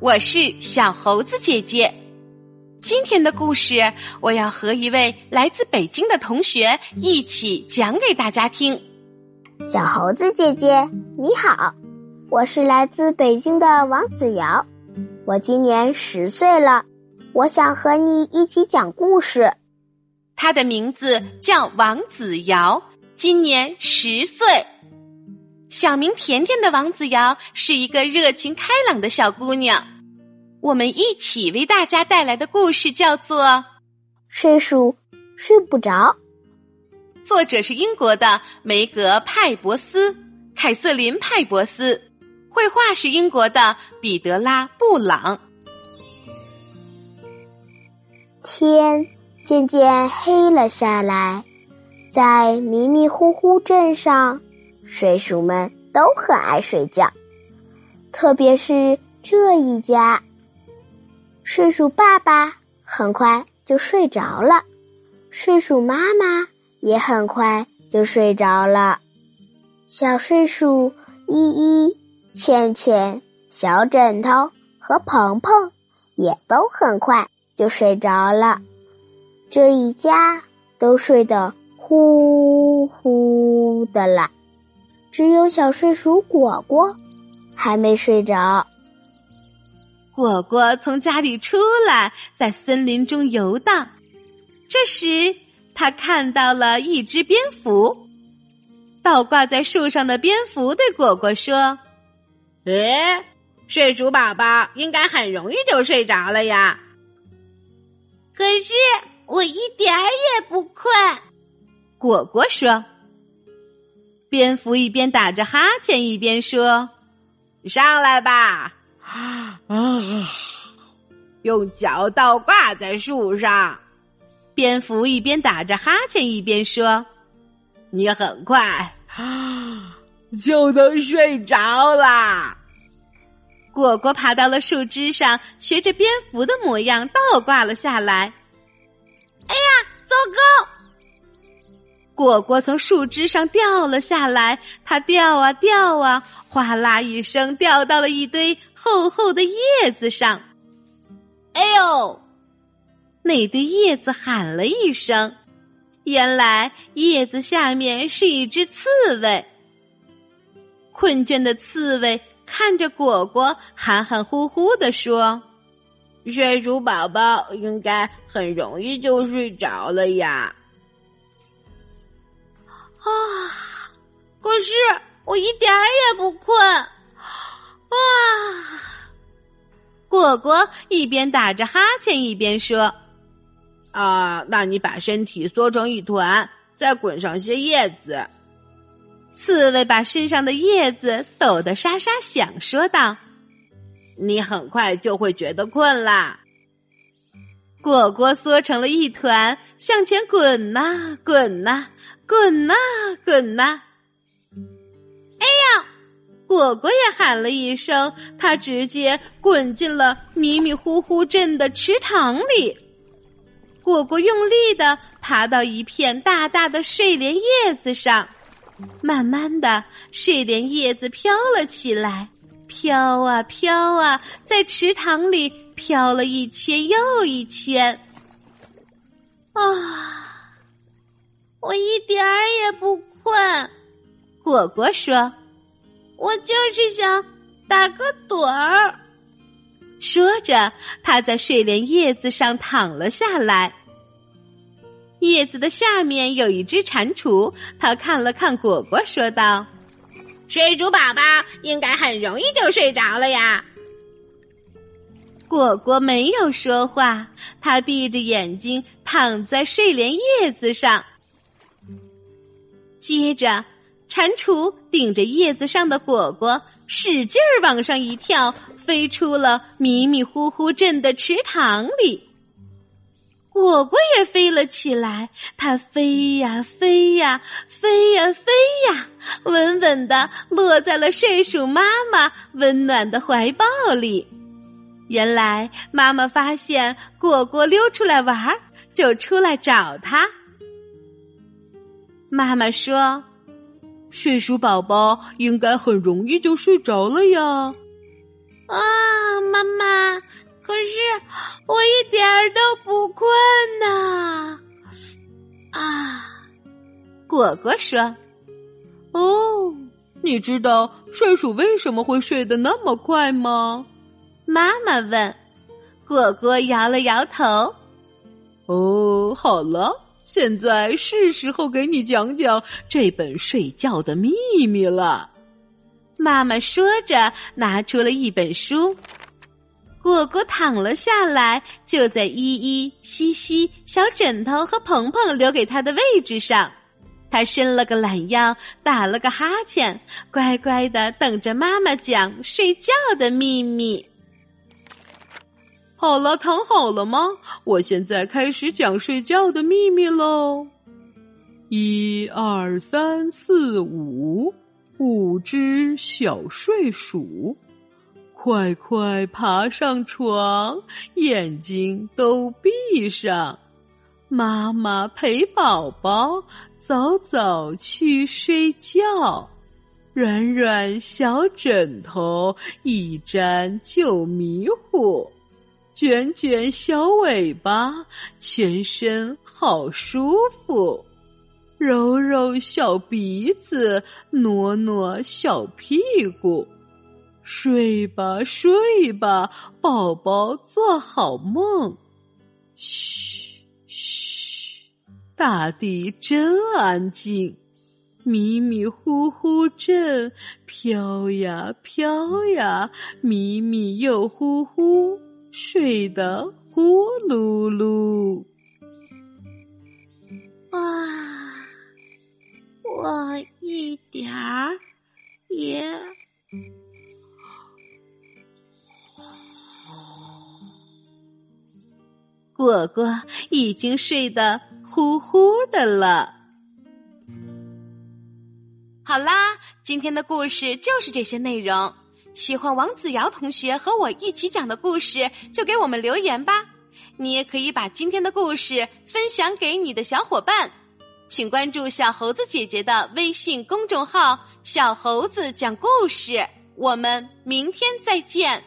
我是小猴子姐姐。今天的故事，我要和一位来自北京的同学一起讲给大家听。小猴子姐姐，你好，我是来自北京的王子瑶，我今年十岁了，我想和你一起讲故事。他的名字叫王子瑶，今年十岁。小名甜甜的王子瑶是一个热情开朗的小姑娘。我们一起为大家带来的故事叫做《睡鼠睡不着》，作者是英国的梅格派博斯、凯瑟琳派博斯，绘画是英国的彼得拉布朗。天渐渐黑了下来，在迷迷糊糊镇上。睡鼠们都很爱睡觉，特别是这一家。睡鼠爸爸很快就睡着了，睡鼠妈妈也很快就睡着了。小睡鼠依依、倩倩、小枕头和鹏鹏也都很快就睡着了。这一家都睡得呼呼的了。只有小睡鼠果果还没睡着。果果从家里出来，在森林中游荡。这时，他看到了一只蝙蝠，倒挂在树上的蝙蝠对果果说：“诶，睡鼠宝宝应该很容易就睡着了呀。”可是我一点儿也不困。果果说。蝙蝠一边打着哈欠，一边说：“上来吧，啊，用脚倒挂在树上。”蝙蝠一边打着哈欠，一边说：“你很快啊就能睡着啦。”果果爬到了树枝上，学着蝙蝠的模样倒挂了下来。哎呀，糟糕！果果从树枝上掉了下来，它掉啊掉啊，哗啦一声掉到了一堆厚厚的叶子上。哎呦！那堆叶子喊了一声，原来叶子下面是一只刺猬。困倦的刺猬看着果果，含含糊糊的说：“睡鼠宝宝应该很容易就睡着了呀。”啊！可是我一点儿也不困。啊！果果一边打着哈欠一边说：“啊，那你把身体缩成一团，再滚上些叶子。”刺猬把身上的叶子抖得沙沙响，说道：“你很快就会觉得困啦。”果果缩成了一团，向前滚呐滚呐。滚呐，滚呐！哎呀，果果也喊了一声，他直接滚进了迷迷糊糊镇的池塘里。果果用力的爬到一片大大的睡莲叶子上，慢慢的，睡莲叶子飘了起来，飘啊飘啊，在池塘里飘了一圈又一圈。啊！我一点儿也不困，果果说：“我就是想打个盹儿。”说着，他在睡莲叶子上躺了下来。叶子的下面有一只蟾蜍，他看了看果果，说道：“睡鼠宝宝应该很容易就睡着了呀。”果果没有说话，他闭着眼睛躺在睡莲叶子上。接着，蟾蜍顶着叶子上的果果，使劲儿往上一跳，飞出了迷迷糊糊镇的池塘里。果果也飞了起来，它飞呀飞呀飞呀飞呀，稳稳的落在了睡鼠妈妈温暖的怀抱里。原来，妈妈发现果果溜出来玩儿，就出来找它。妈妈说：“睡鼠宝宝应该很容易就睡着了呀。”啊，妈妈，可是我一点儿都不困呐！啊，果果说：“哦，你知道睡鼠为什么会睡得那么快吗？”妈妈问。果果摇了摇头。哦，好了，现在是时候给你讲讲这本睡觉的秘密了。妈妈说着，拿出了一本书。果果躺了下来，就在依依、西西、小枕头和鹏鹏留给他的位置上。他伸了个懒腰，打了个哈欠，乖乖的等着妈妈讲睡觉的秘密。好了，躺好了吗？我现在开始讲睡觉的秘密喽。一二三四五，五只小睡鼠，快快爬上床，眼睛都闭上。妈妈陪宝宝早早去睡觉，软软小枕头一沾就迷糊。卷卷小尾巴，全身好舒服；揉揉小鼻子，挪挪小屁股。睡吧，睡吧，宝宝做好梦。嘘嘘，大地真安静，迷迷糊糊阵飘呀飘呀，迷迷又糊糊。睡得呼噜噜，哇！我一点儿也……果果已经睡得呼呼的了。好啦，今天的故事就是这些内容。喜欢王子瑶同学和我一起讲的故事，就给我们留言吧。你也可以把今天的故事分享给你的小伙伴，请关注小猴子姐姐的微信公众号“小猴子讲故事”。我们明天再见。